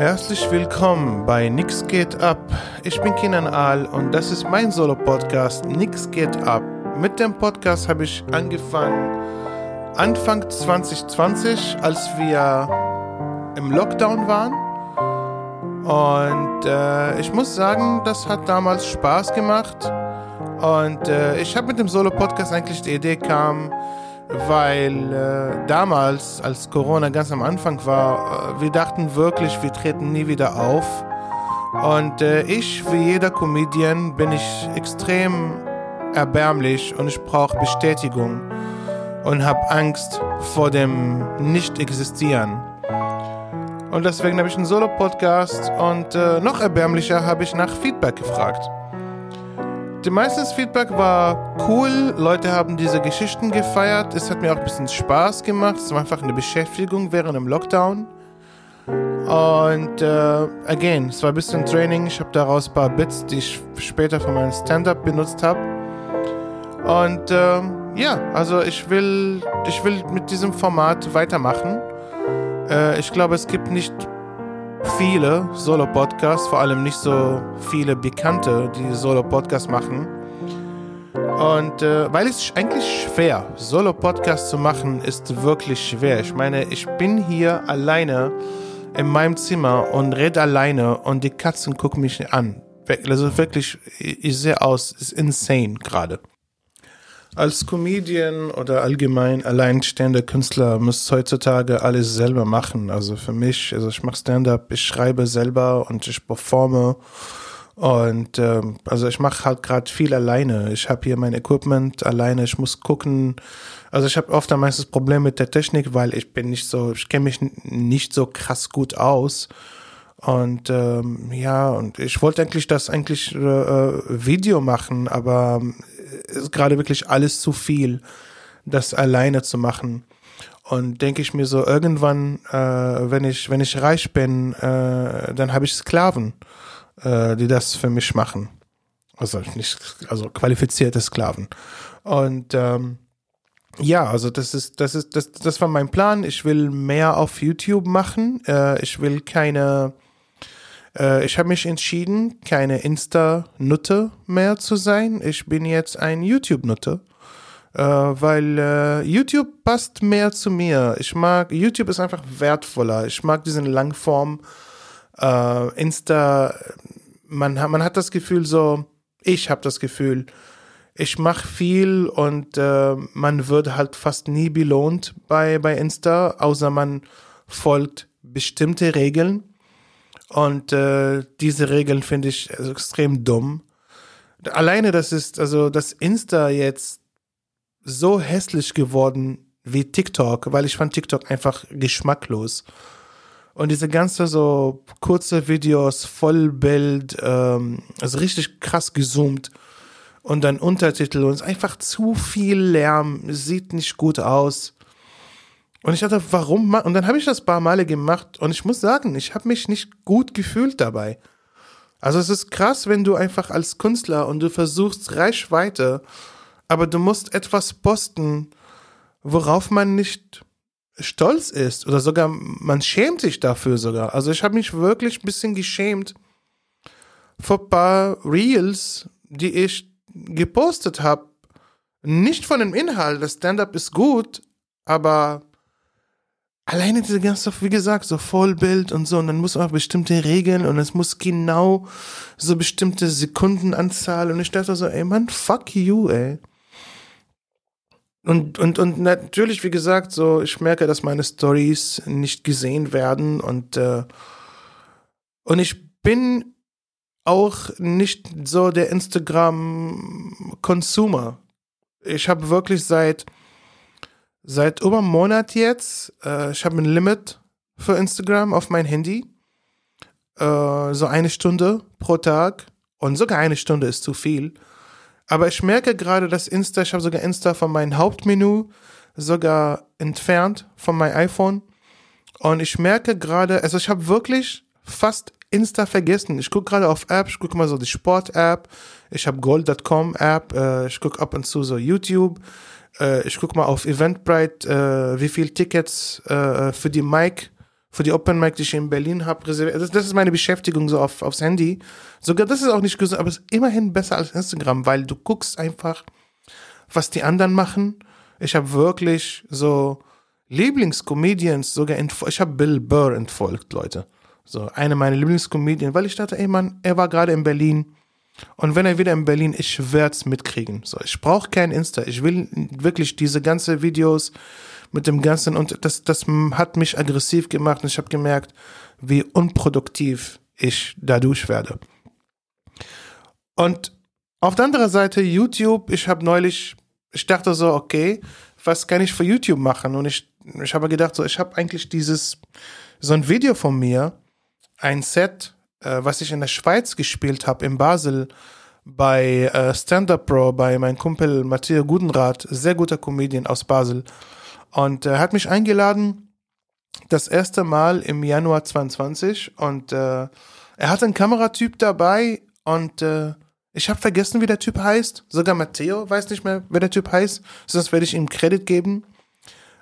Herzlich willkommen bei Nix geht ab. Ich bin Kinan Al und das ist mein Solo-Podcast Nix geht ab. Mit dem Podcast habe ich angefangen Anfang 2020, als wir im Lockdown waren. Und äh, ich muss sagen, das hat damals Spaß gemacht. Und äh, ich habe mit dem Solo-Podcast eigentlich die Idee kam, weil äh, damals, als Corona ganz am Anfang war, äh, wir dachten wirklich, wir treten nie wieder auf. Und äh, ich, wie jeder Comedian, bin ich extrem erbärmlich und ich brauche Bestätigung und habe Angst vor dem Nicht-Existieren. Und deswegen habe ich einen Solo-Podcast und äh, noch erbärmlicher habe ich nach Feedback gefragt. Die meistens Feedback war cool, Leute haben diese Geschichten gefeiert, es hat mir auch ein bisschen Spaß gemacht, es war einfach eine Beschäftigung während dem Lockdown. Und äh, again, es war ein bisschen Training, ich habe daraus ein paar Bits, die ich später für meinen Stand-up benutzt habe. Und äh, ja, also ich will, ich will mit diesem Format weitermachen. Äh, ich glaube, es gibt nicht viele Solo-Podcasts, vor allem nicht so viele Bekannte, die Solo-Podcasts machen. Und äh, weil es eigentlich schwer, Solo-Podcasts zu machen, ist wirklich schwer. Ich meine, ich bin hier alleine in meinem Zimmer und rede alleine und die Katzen gucken mich an. Also wirklich, ich sehe aus, ist insane gerade. Als Comedian oder allgemein alleinstehender Künstler muss heutzutage alles selber machen. Also für mich, also ich mache Stand-up, ich schreibe selber und ich performe. Und ähm, also ich mache halt gerade viel alleine. Ich habe hier mein Equipment alleine. Ich muss gucken. Also ich habe oft ein meistens Problem mit der Technik, weil ich bin nicht so, ich kenne mich nicht so krass gut aus. Und ähm, ja, und ich wollte eigentlich das eigentlich äh, äh Video machen, aber ist gerade wirklich alles zu viel, das alleine zu machen. Und denke ich mir so, irgendwann, äh, wenn ich, wenn ich reich bin, äh, dann habe ich Sklaven, äh, die das für mich machen. Also nicht, also qualifizierte Sklaven. Und ähm, ja, also das ist, das ist, das, das war mein Plan. Ich will mehr auf YouTube machen. Äh, ich will keine äh, ich habe mich entschieden, keine Insta-Nutte mehr zu sein. Ich bin jetzt ein YouTube-Nutte. Äh, weil äh, YouTube passt mehr zu mir. Ich mag, YouTube ist einfach wertvoller. Ich mag diesen Langform. Äh, Insta, man, man hat das Gefühl so, ich habe das Gefühl, ich mache viel und äh, man wird halt fast nie belohnt bei, bei Insta, außer man folgt bestimmte Regeln. Und äh, diese Regeln finde ich also extrem dumm. Alleine das ist, also das Insta jetzt so hässlich geworden wie TikTok, weil ich fand TikTok einfach geschmacklos. Und diese ganze so kurze Videos, Vollbild, ähm, also richtig krass gezoomt und dann Untertitel und einfach zu viel Lärm, sieht nicht gut aus. Und ich dachte, warum? Und dann habe ich das paar Male gemacht und ich muss sagen, ich habe mich nicht gut gefühlt dabei. Also es ist krass, wenn du einfach als Künstler und du versuchst Reichweite, aber du musst etwas posten, worauf man nicht stolz ist oder sogar man schämt sich dafür sogar. Also ich habe mich wirklich ein bisschen geschämt vor ein paar Reels, die ich gepostet habe. Nicht von dem Inhalt, das Stand-up ist gut, aber alleine diese ganze, wie gesagt, so Vollbild und so, und dann muss man auch bestimmte Regeln und es muss genau so bestimmte Sekundenanzahl und ich dachte so, ey Mann, fuck you, ey. Und, und, und natürlich, wie gesagt, so, ich merke, dass meine Stories nicht gesehen werden und, äh, und ich bin auch nicht so der Instagram-Consumer. Ich habe wirklich seit seit über einem Monat jetzt. Äh, ich habe ein Limit für Instagram auf mein Handy. Äh, so eine Stunde pro Tag. Und sogar eine Stunde ist zu viel. Aber ich merke gerade, dass Insta, ich habe sogar Insta von meinem Hauptmenü sogar entfernt von meinem iPhone. Und ich merke gerade, also ich habe wirklich fast Insta vergessen. Ich gucke gerade auf Apps, ich gucke mal so die Sport-App, ich habe Gold.com App, äh, ich gucke ab und zu so YouTube, äh, ich gucke mal auf Eventbrite, äh, wie viel Tickets äh, für die Mike für die Open Mic, die ich in Berlin habe, reserviert. Das, das, ist meine Beschäftigung so auf, aufs Handy. Sogar das ist auch nicht gesund, aber es ist immerhin besser als Instagram, weil du guckst einfach, was die anderen machen. Ich habe wirklich so Lieblingscomedians sogar entfolgt. Ich habe Bill Burr entfolgt, Leute. So, eine meiner Lieblingscomedians, weil ich dachte, ey Mann, er war gerade in Berlin. Und wenn er wieder in Berlin, ich werde es mitkriegen. So, ich brauche kein Insta. Ich will wirklich diese ganzen Videos mit dem ganzen und das das hat mich aggressiv gemacht und ich habe gemerkt, wie unproduktiv ich dadurch werde. Und auf der anderen Seite YouTube, ich habe neulich, ich dachte so, okay, was kann ich für YouTube machen? Und ich ich habe gedacht so, ich habe eigentlich dieses so ein Video von mir, ein Set äh, was ich in der Schweiz gespielt habe, in Basel, bei äh, Stand Up Pro, bei meinem Kumpel Matthias Gudenrath, sehr guter Comedian aus Basel. Und er äh, hat mich eingeladen, das erste Mal im Januar 22. Und äh, er hat einen Kameratyp dabei und äh, ich habe vergessen, wie der Typ heißt. Sogar Matteo weiß nicht mehr, wer der Typ heißt. Sonst werde ich ihm Credit geben,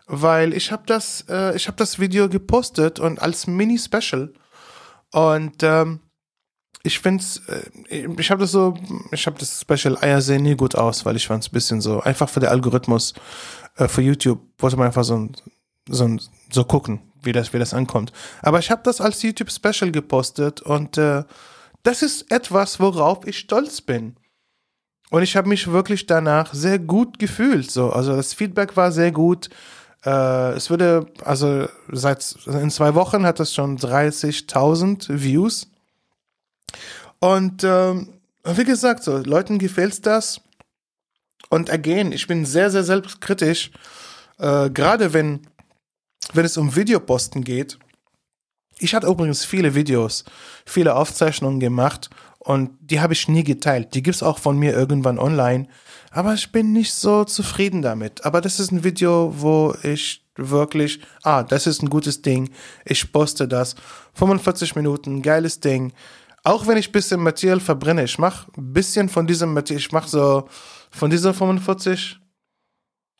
weil ich habe das, äh, ich habe das Video gepostet und als Mini-Special und ähm, ich es, äh, ich habe das so, ich habe das Special Eier sehen nie gut aus, weil ich fand es ein bisschen so, einfach für den Algorithmus äh, für YouTube wollte man einfach so, so, so gucken, wie das, wie das ankommt. Aber ich habe das als YouTube Special gepostet und äh, das ist etwas, worauf ich stolz bin. Und ich habe mich wirklich danach sehr gut gefühlt. So, also das Feedback war sehr gut. Äh, es würde, also seit in zwei Wochen hat es schon 30.000 Views. Und ähm, wie gesagt, so Leuten gefällt das. Und again, ich bin sehr, sehr selbstkritisch, äh, gerade wenn, wenn es um Videoposten geht. Ich hatte übrigens viele Videos, viele Aufzeichnungen gemacht und die habe ich nie geteilt. Die gibt es auch von mir irgendwann online. Aber ich bin nicht so zufrieden damit. Aber das ist ein Video, wo ich wirklich, ah, das ist ein gutes Ding. Ich poste das. 45 Minuten, geiles Ding. Auch wenn ich ein bisschen Material verbrenne, ich mache ein bisschen von diesem Material, ich mache so, von dieser 45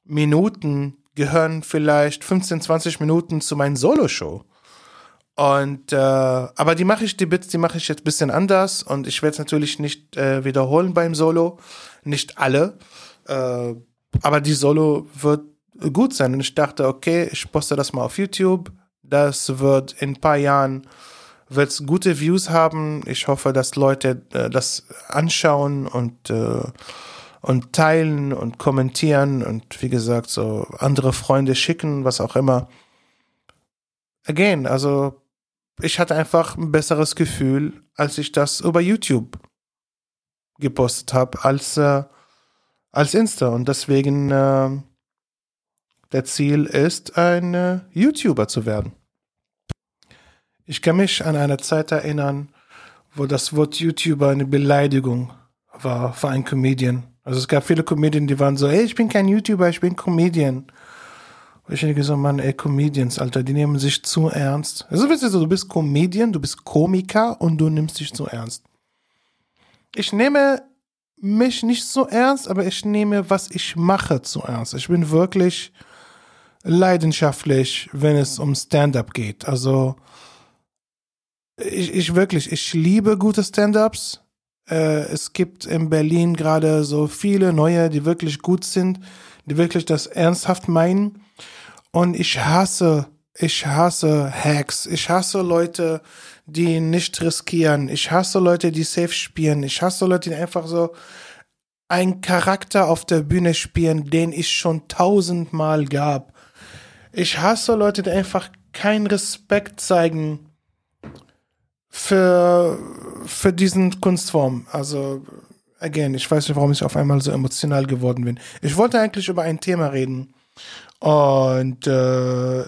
Minuten gehören vielleicht 15, 20 Minuten zu meinem Solo-Show. Und äh, aber die mache ich, die Bits, die mache ich jetzt ein bisschen anders und ich werde es natürlich nicht äh, wiederholen beim Solo, nicht alle, äh, aber die Solo wird gut sein. Und ich dachte, okay, ich poste das mal auf YouTube. Das wird in ein paar Jahren wird's gute Views haben. Ich hoffe, dass Leute äh, das anschauen und äh, und teilen und kommentieren und wie gesagt so andere Freunde schicken, was auch immer. Again, also ich hatte einfach ein besseres Gefühl, als ich das über YouTube gepostet habe, als, äh, als Insta. Und deswegen, äh, der Ziel ist, ein äh, YouTuber zu werden. Ich kann mich an eine Zeit erinnern, wo das Wort YouTuber eine Beleidigung war für einen Comedian. Also es gab viele Comedien, die waren so, ey, ich bin kein YouTuber, ich bin Comedian. Und ich denke so, Mann, ey, Comedians, Alter, die nehmen sich zu ernst. Also weißt du, du bist Comedian, du bist Komiker und du nimmst dich zu ernst. Ich nehme mich nicht so ernst, aber ich nehme, was ich mache, zu ernst. Ich bin wirklich leidenschaftlich, wenn es um Stand-up geht. Also ich, ich wirklich, ich liebe gute Stand-ups. Äh, es gibt in Berlin gerade so viele neue, die wirklich gut sind, die wirklich das ernsthaft meinen. Und ich hasse, ich hasse Hacks. Ich hasse Leute, die nicht riskieren. Ich hasse Leute, die safe spielen. Ich hasse Leute, die einfach so einen Charakter auf der Bühne spielen, den ich schon tausendmal gab. Ich hasse Leute, die einfach keinen Respekt zeigen für, für diesen Kunstform. Also, again, ich weiß nicht, warum ich auf einmal so emotional geworden bin. Ich wollte eigentlich über ein Thema reden, und äh,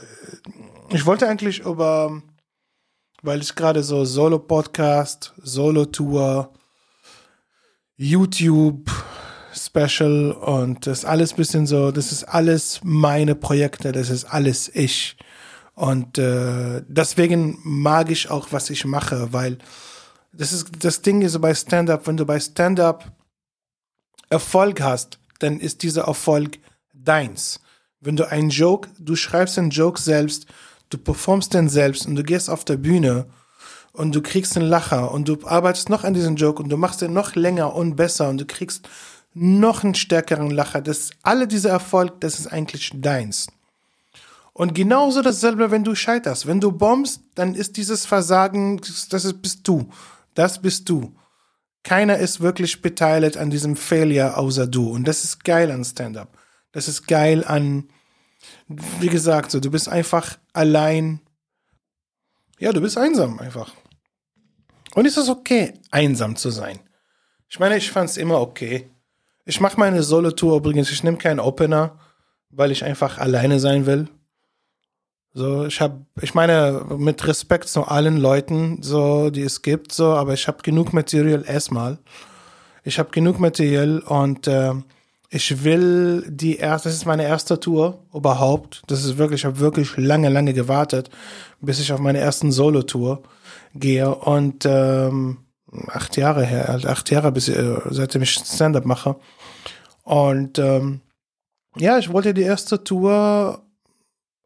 ich wollte eigentlich über, weil ich gerade so Solo-Podcast, Solo-Tour, YouTube, Special und das alles bisschen so, das ist alles meine Projekte, das ist alles ich. Und äh, deswegen mag ich auch, was ich mache, weil das ist das Ding ist bei Stand-up, wenn du bei Stand-up Erfolg hast, dann ist dieser Erfolg deins. Wenn du einen Joke, du schreibst einen Joke selbst, du performst den selbst und du gehst auf der Bühne und du kriegst einen Lacher und du arbeitest noch an diesem Joke und du machst den noch länger und besser und du kriegst noch einen stärkeren Lacher. Das alle dieser Erfolg, das ist eigentlich deins. Und genauso dasselbe, wenn du scheiterst. Wenn du bombst, dann ist dieses Versagen, das ist, bist du. Das bist du. Keiner ist wirklich beteiligt an diesem Failure außer du. Und das ist geil an Stand-up. Das ist geil an, wie gesagt, so, du bist einfach allein. Ja, du bist einsam einfach. Und es ist okay, einsam zu sein. Ich meine, ich fand es immer okay. Ich mache meine Solo-Tour übrigens, ich nehme keinen Opener, weil ich einfach alleine sein will. So, ich habe, ich meine, mit Respekt zu allen Leuten, so, die es gibt, so, aber ich habe genug Material erstmal. Ich habe genug Material und äh, ich will die erste, das ist meine erste Tour überhaupt. Das ist wirklich, ich habe wirklich lange, lange gewartet, bis ich auf meine ersten Solo-Tour gehe und ähm, acht Jahre her, also acht Jahre, bis äh, seitdem ich Stand-up mache. Und ähm, ja, ich wollte die erste Tour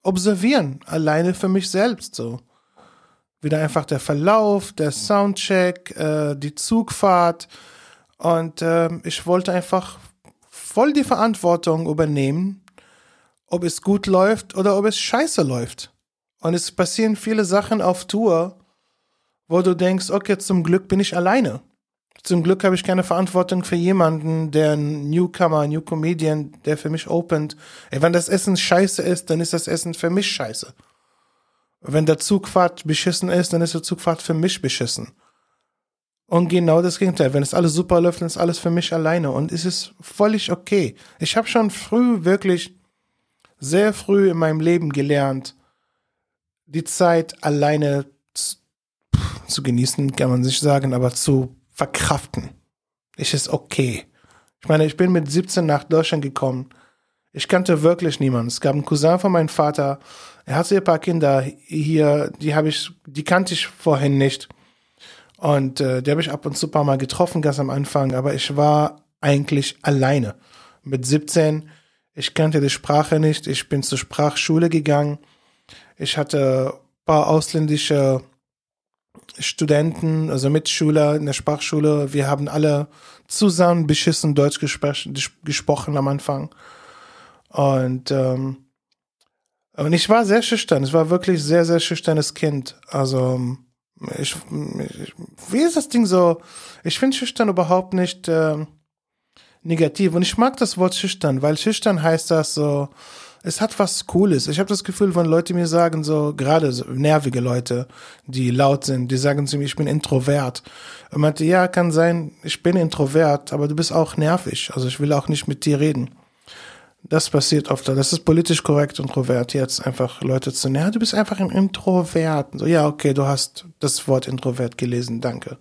observieren, alleine für mich selbst so. Wieder einfach der Verlauf, der Soundcheck, äh, die Zugfahrt und äh, ich wollte einfach voll die Verantwortung übernehmen, ob es gut läuft oder ob es scheiße läuft. Und es passieren viele Sachen auf Tour, wo du denkst, okay, zum Glück bin ich alleine. Zum Glück habe ich keine Verantwortung für jemanden, der ein Newcomer, New Comedian, der für mich opent. Ey, wenn das Essen scheiße ist, dann ist das Essen für mich scheiße. Wenn der Zugfahrt beschissen ist, dann ist der Zugfahrt für mich beschissen. Und genau das Gegenteil. Wenn es alles super läuft, dann ist alles für mich alleine. Und es ist völlig okay. Ich habe schon früh, wirklich sehr früh in meinem Leben gelernt, die Zeit alleine zu, genießen, kann man sich sagen, aber zu verkraften. Ich ist okay. Ich meine, ich bin mit 17 nach Deutschland gekommen. Ich kannte wirklich niemanden. Es gab einen Cousin von meinem Vater. Er hatte ein paar Kinder hier, die habe ich, die kannte ich vorhin nicht. Und äh, die habe ich ab und zu ein paar Mal getroffen, ganz am Anfang. Aber ich war eigentlich alleine. Mit 17, ich kannte die Sprache nicht. Ich bin zur Sprachschule gegangen. Ich hatte ein paar ausländische Studenten, also Mitschüler in der Sprachschule, wir haben alle zusammen beschissen Deutsch gesprochen am Anfang. Und, ähm, und ich war sehr schüchtern. Ich war wirklich sehr, sehr schüchternes Kind. Also, ich, ich wie ist das Ding so? Ich finde schüchtern überhaupt nicht äh, negativ. Und ich mag das Wort schüchtern, weil schüchtern heißt das so, es hat was Cooles. Ich habe das Gefühl, wenn Leute mir sagen, so gerade so nervige Leute, die laut sind, die sagen zu mir, ich bin introvert. Und meinte, ja, kann sein, ich bin introvert, aber du bist auch nervig. Also ich will auch nicht mit dir reden. Das passiert oft. Das ist politisch korrekt, introvert. Jetzt einfach Leute zu nerven. Du bist einfach ein Introvert. So, ja, okay, du hast das Wort Introvert gelesen. Danke.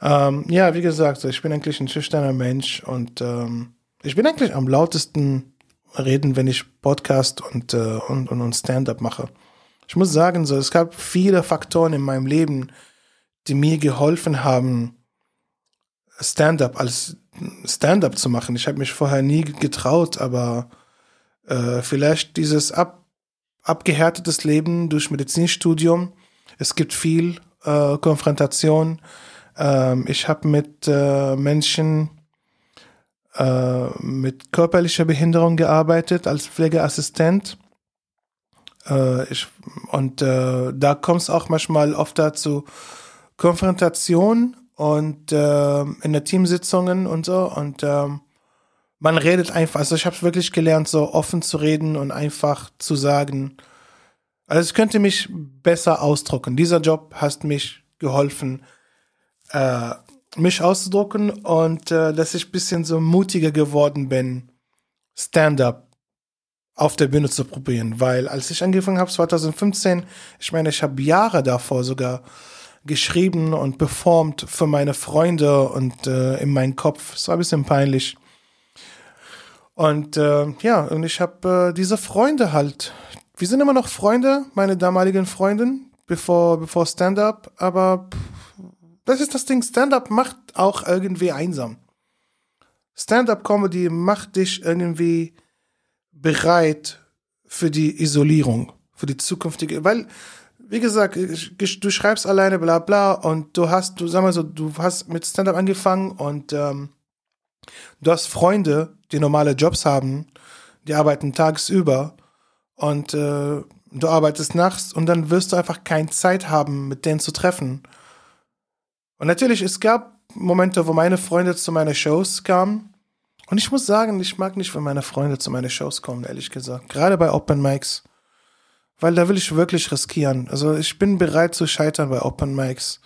Ähm, ja, wie gesagt, ich bin eigentlich ein schüchterner Mensch und ähm, ich bin eigentlich am lautesten reden, wenn ich Podcast und, äh, und, und, und Stand-up mache. Ich muss sagen, so, es gab viele Faktoren in meinem Leben, die mir geholfen haben, Stand-up als Stand-up zu machen. Ich habe mich vorher nie getraut, aber äh, vielleicht dieses ab, abgehärtetes Leben durch Medizinstudium. Es gibt viel äh, Konfrontation. Ähm, ich habe mit äh, Menschen äh, mit körperlicher Behinderung gearbeitet als Pflegeassistent. Äh, ich, und äh, da kommt es auch manchmal oft dazu Konfrontation und äh, in der Teamsitzungen und so. Und ähm, man redet einfach, also ich habe wirklich gelernt, so offen zu reden und einfach zu sagen, also ich könnte mich besser ausdrucken. Dieser Job hat mich geholfen, äh, mich auszudrucken und äh, dass ich ein bisschen so mutiger geworden bin, Stand-up auf der Bühne zu probieren. Weil als ich angefangen habe, 2015, ich meine, ich habe Jahre davor sogar geschrieben und performt für meine Freunde und äh, in meinen Kopf. Es war ein bisschen peinlich. Und äh, ja, und ich habe äh, diese Freunde halt. Wir sind immer noch Freunde, meine damaligen Freundin, bevor, bevor Stand-up, aber pff, das ist das Ding. Stand-up macht auch irgendwie einsam. Stand-up-Comedy macht dich irgendwie bereit für die Isolierung, für die zukünftige, weil, wie gesagt, du schreibst alleine bla bla und du hast, du sag mal so, du hast mit Stand-up angefangen und ähm, du hast Freunde, die normale Jobs haben, die arbeiten tagsüber und äh, du arbeitest nachts und dann wirst du einfach keine Zeit haben, mit denen zu treffen. Und natürlich, es gab Momente, wo meine Freunde zu meinen Shows kamen. Und ich muss sagen, ich mag nicht, wenn meine Freunde zu meinen Shows kommen, ehrlich gesagt. Gerade bei Open Mics. Weil da will ich wirklich riskieren. Also ich bin bereit zu scheitern bei Open Mics.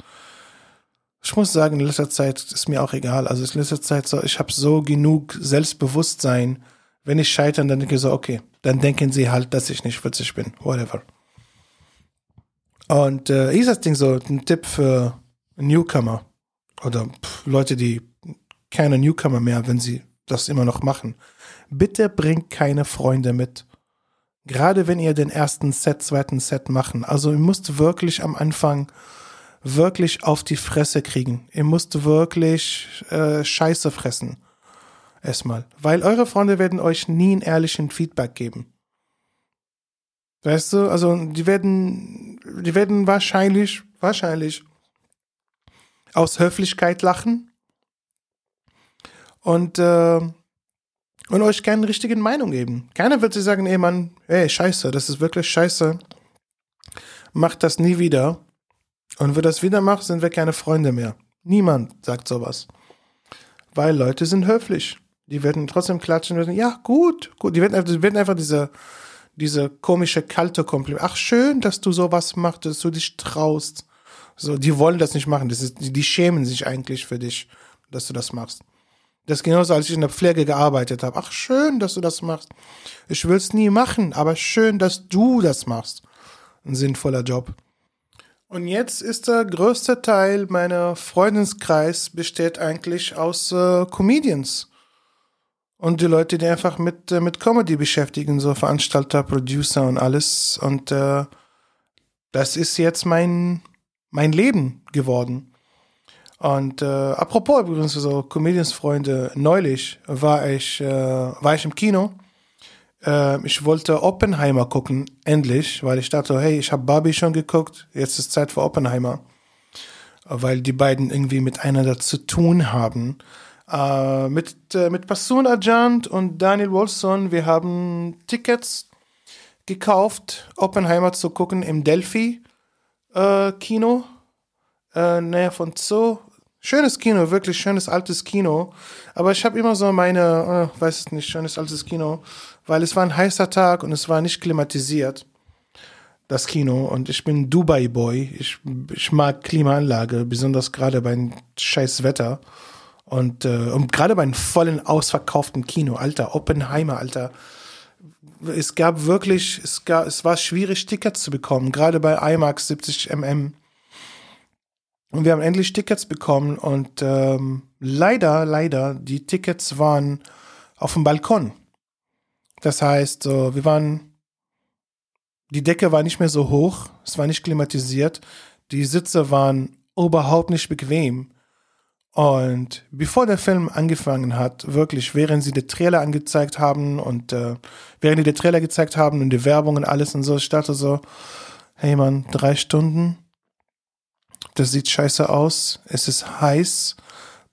Ich muss sagen, in letzter Zeit ist mir auch egal. Also in letzter Zeit so, ich habe so genug Selbstbewusstsein. Wenn ich scheitere, dann denke ich so, okay, dann denken sie halt, dass ich nicht witzig bin. Whatever. Und äh, ist das Ding so ein Tipp für Newcomer oder pff, Leute, die keine Newcomer mehr, wenn sie das immer noch machen. Bitte bringt keine Freunde mit. Gerade wenn ihr den ersten Set, zweiten Set machen. Also ihr müsst wirklich am Anfang wirklich auf die Fresse kriegen. Ihr müsst wirklich äh, Scheiße fressen. Erstmal. Weil eure Freunde werden euch nie einen ehrlichen Feedback geben. Weißt du, also die werden, die werden wahrscheinlich, wahrscheinlich aus Höflichkeit lachen und, äh, und euch keine richtigen Meinung geben. Keiner wird sich sagen, ey Mann, ey, scheiße, das ist wirklich scheiße. Macht das nie wieder. Und wenn das wieder macht, sind wir keine Freunde mehr. Niemand sagt sowas. Weil Leute sind höflich. Die werden trotzdem klatschen und sagen, ja, gut, gut. Die werden, die werden einfach diese, diese komische, kalte Kompliment. Ach, schön, dass du sowas machst, dass du dich traust. So, die wollen das nicht machen. Das ist, die schämen sich eigentlich für dich, dass du das machst. Das ist genauso, als ich in der Pflege gearbeitet habe. Ach, schön, dass du das machst. Ich will es nie machen, aber schön, dass du das machst. Ein sinnvoller Job. Und jetzt ist der größte Teil meiner Freundeskreis besteht eigentlich aus äh, Comedians. Und die Leute, die einfach mit, äh, mit Comedy beschäftigen, so Veranstalter, Producer und alles. Und äh, das ist jetzt mein, mein Leben geworden. Und äh, apropos übrigens so Comedians-Freunde, neulich war ich, äh, war ich im Kino. Äh, ich wollte Oppenheimer gucken, endlich, weil ich dachte, hey, ich habe Barbie schon geguckt, jetzt ist Zeit für Oppenheimer. Weil die beiden irgendwie miteinander zu tun haben. Äh, mit, äh, mit Passun Ajant und Daniel Wolfson, wir haben Tickets gekauft, Oppenheimer zu gucken im Delphi äh, äh, näher von Zoo. Schönes Kino, wirklich schönes altes Kino. Aber ich habe immer so meine, äh, weiß es nicht, schönes altes Kino, weil es war ein heißer Tag und es war nicht klimatisiert, das Kino. Und ich bin Dubai-Boy. Ich, ich mag Klimaanlage, besonders gerade bei scheiß Wetter. Und, äh, und gerade bei einem vollen, ausverkauften Kino, Alter, Oppenheimer, Alter es gab wirklich, es, gab, es war schwierig, Tickets zu bekommen, gerade bei IMAX 70 mm. Und wir haben endlich Tickets bekommen und ähm, leider, leider, die Tickets waren auf dem Balkon. Das heißt, so, wir waren, die Decke war nicht mehr so hoch, es war nicht klimatisiert, die Sitze waren überhaupt nicht bequem. Und bevor der Film angefangen hat, wirklich, während sie die Trailer angezeigt haben und äh, während die die Trailer gezeigt haben und die Werbung und alles und so, ich dachte so, hey man, drei Stunden, das sieht scheiße aus, es ist heiß,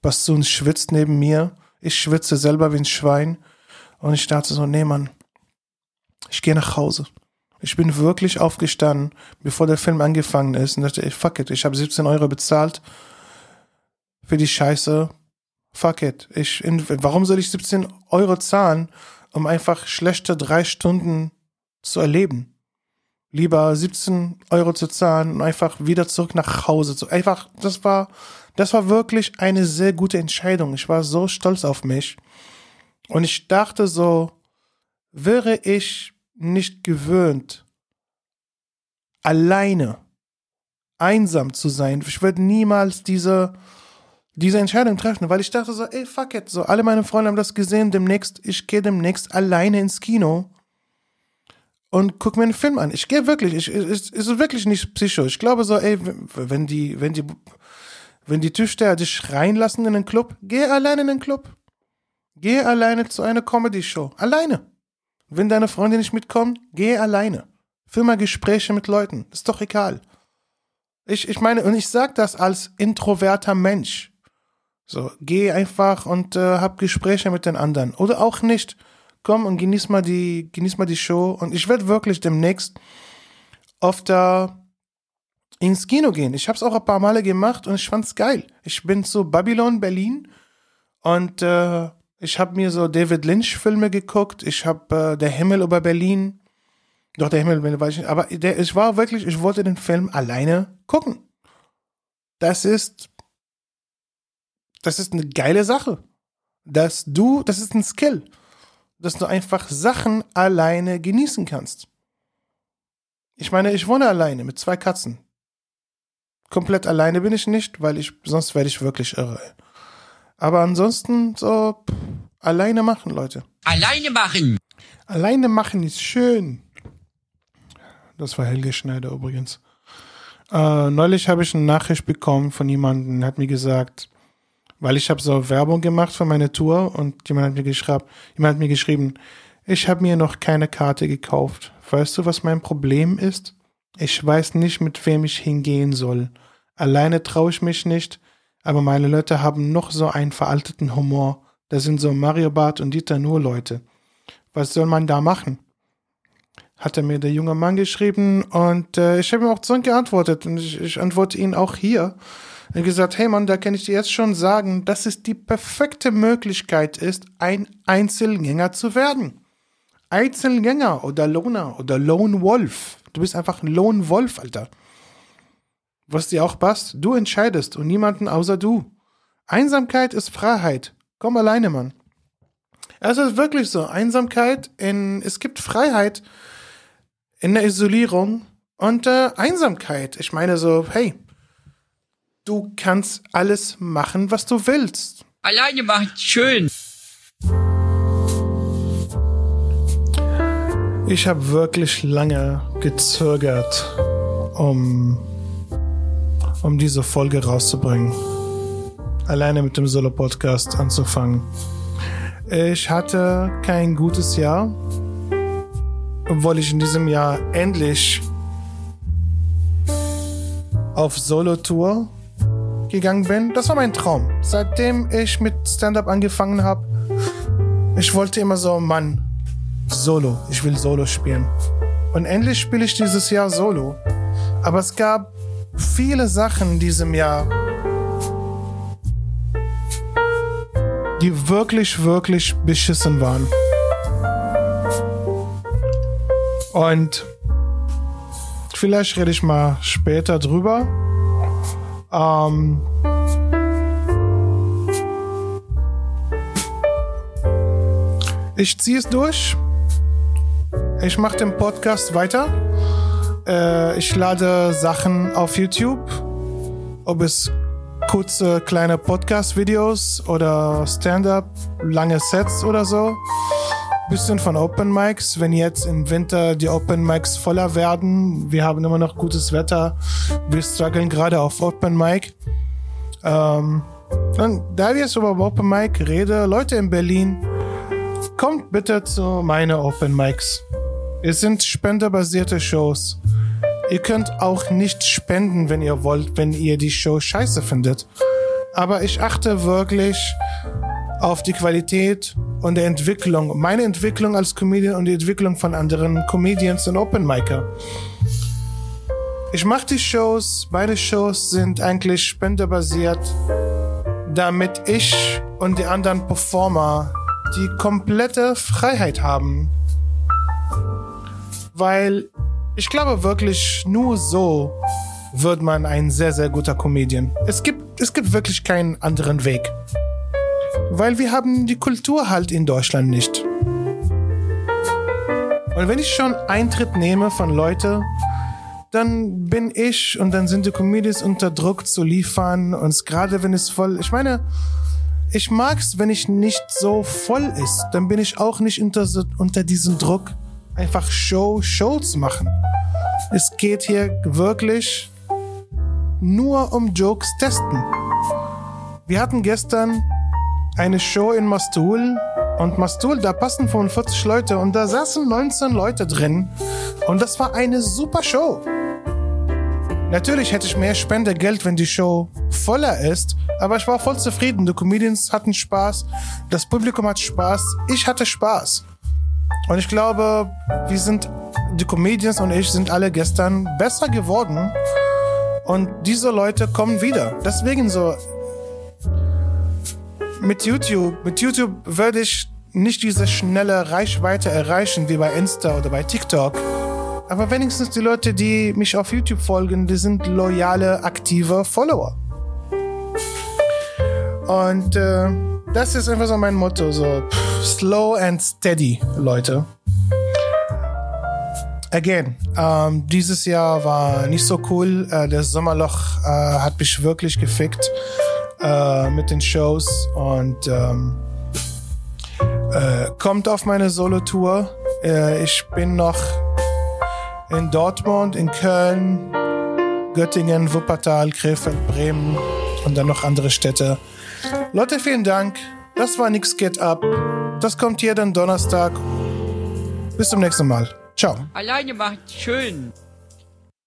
Bassun schwitzt neben mir, ich schwitze selber wie ein Schwein und ich dachte so, nee man, ich gehe nach Hause. Ich bin wirklich aufgestanden, bevor der Film angefangen ist und dachte, ey, fuck it, ich habe 17 Euro bezahlt für die Scheiße. Fuck it. Ich, in, warum soll ich 17 Euro zahlen, um einfach schlechte drei Stunden zu erleben? Lieber 17 Euro zu zahlen und einfach wieder zurück nach Hause zu. Einfach, das war, das war wirklich eine sehr gute Entscheidung. Ich war so stolz auf mich. Und ich dachte so, wäre ich nicht gewöhnt, alleine, einsam zu sein, ich würde niemals diese, diese Entscheidung treffen, weil ich dachte so, ey, fuck it, so alle meine Freunde haben das gesehen, demnächst, ich gehe demnächst alleine ins Kino und guck mir einen Film an. Ich gehe wirklich, ich, es ist wirklich nicht psycho. Ich glaube so, ey, wenn die, wenn die, wenn die Türsteher dich reinlassen in den Club, geh alleine in den Club. Geh alleine zu einer Comedy-Show. Alleine. Wenn deine Freunde nicht mitkommen, geh alleine. Führ mal Gespräche mit Leuten. Ist doch egal. Ich, ich meine, und ich sag das als introverter Mensch. So, geh einfach und äh, hab Gespräche mit den anderen. Oder auch nicht. Komm und genieß mal die, genieß mal die Show. Und ich werde wirklich demnächst öfter ins Kino gehen. Ich habe es auch ein paar Male gemacht und ich fand's geil. Ich bin zu Babylon Berlin und äh, ich habe mir so David Lynch Filme geguckt. Ich habe äh, Der Himmel über Berlin. Doch der Himmel, weiß ich nicht. Aber der, ich war wirklich, ich wollte den Film alleine gucken. Das ist, das ist eine geile Sache. Dass du, das ist ein Skill, dass du einfach Sachen alleine genießen kannst. Ich meine, ich wohne alleine mit zwei Katzen. Komplett alleine bin ich nicht, weil ich, sonst werde ich wirklich irre. Aber ansonsten so pff, alleine machen, Leute. Alleine machen. Alleine machen ist schön. Das war Helge Schneider übrigens. Äh, neulich habe ich eine Nachricht bekommen von jemandem, hat mir gesagt, weil ich habe so Werbung gemacht für meine Tour und jemand hat mir geschrieben, jemand hat mir geschrieben, ich habe mir noch keine Karte gekauft. Weißt du, was mein Problem ist? Ich weiß nicht, mit wem ich hingehen soll. Alleine traue ich mich nicht, aber meine Leute haben noch so einen veralteten Humor. Das sind so Mario Bart und Dieter Nur Leute. Was soll man da machen? Hat er mir der junge Mann geschrieben und äh, ich habe ihm auch zurückgeantwortet und ich, ich antworte ihn auch hier. Hat gesagt, hey Mann, da kann ich dir jetzt schon sagen, dass es die perfekte Möglichkeit ist, ein Einzelgänger zu werden. Einzelgänger oder Loner oder Lone Wolf. Du bist einfach ein Lone Wolf, Alter. Was dir auch passt, du entscheidest und niemanden außer du. Einsamkeit ist Freiheit. Komm alleine, Mann. Es ist wirklich so. Einsamkeit in, es gibt Freiheit in der Isolierung und äh, Einsamkeit. Ich meine so, hey, du kannst alles machen, was du willst. Alleine machen schön. Ich habe wirklich lange gezögert, um, um diese Folge rauszubringen. Alleine mit dem Solo-Podcast anzufangen. Ich hatte kein gutes Jahr, obwohl ich in diesem Jahr endlich auf Solo-Tour gegangen bin. Das war mein Traum. Seitdem ich mit Stand-up angefangen habe, ich wollte immer so, Mann, Solo. Ich will Solo spielen. Und endlich spiele ich dieses Jahr Solo. Aber es gab viele Sachen in diesem Jahr, die wirklich, wirklich beschissen waren. Und vielleicht rede ich mal später drüber. Ähm, ich ziehe es durch. Ich mache den Podcast weiter. Äh, ich lade Sachen auf YouTube. Ob es kurze kleine Podcast-Videos oder Stand-up, lange Sets oder so. Bisschen von Open Mics, wenn jetzt im Winter die Open Mics voller werden. Wir haben immer noch gutes Wetter. Wir strugglen gerade auf Open Mic. Ähm, dann, da wir jetzt über Open Mic reden, Leute in Berlin, kommt bitte zu meinen Open Mics. Es sind spenderbasierte Shows. Ihr könnt auch nicht spenden, wenn ihr wollt, wenn ihr die Show scheiße findet. Aber ich achte wirklich auf die Qualität und die Entwicklung, meine Entwicklung als Comedian und die Entwicklung von anderen Comedians und Open Micer. Ich mache die Shows, beide Shows sind eigentlich spenderbasiert, damit ich und die anderen Performer die komplette Freiheit haben, weil ich glaube wirklich, nur so wird man ein sehr, sehr guter Comedian. Es gibt, es gibt wirklich keinen anderen Weg. Weil wir haben die Kultur halt in Deutschland nicht. Und wenn ich schon Eintritt nehme von Leuten, dann bin ich und dann sind die Comedians unter Druck zu liefern und gerade wenn es voll, ich meine, ich mag's, wenn ich nicht so voll ist, dann bin ich auch nicht unter, unter diesem Druck einfach Show, Shows machen. Es geht hier wirklich nur um Jokes testen. Wir hatten gestern eine Show in Mastul Und Mastul, da passen 45 Leute und da saßen 19 Leute drin. Und das war eine super Show. Natürlich hätte ich mehr Spendegeld, wenn die Show voller ist, aber ich war voll zufrieden. Die Comedians hatten Spaß, das Publikum hat Spaß, ich hatte Spaß. Und ich glaube, wir sind, die Comedians und ich sind alle gestern besser geworden. Und diese Leute kommen wieder. Deswegen so, mit YouTube, mit YouTube würde ich nicht diese schnelle Reichweite erreichen wie bei Insta oder bei TikTok. Aber wenigstens die Leute, die mich auf YouTube folgen, die sind loyale, aktive Follower. Und äh, das ist einfach so mein Motto, so pff, slow and steady, Leute. Again, ähm, dieses Jahr war nicht so cool. Äh, das Sommerloch äh, hat mich wirklich gefickt äh, mit den Shows und ähm, äh, kommt auf meine Solo-Tour. Äh, ich bin noch in Dortmund, in Köln, Göttingen, Wuppertal, Krefeld, Bremen und dann noch andere Städte. Leute, vielen Dank. Das war Nix Get Up. Das kommt jeden Donnerstag. Bis zum nächsten Mal. Ciao. Alleine macht schön.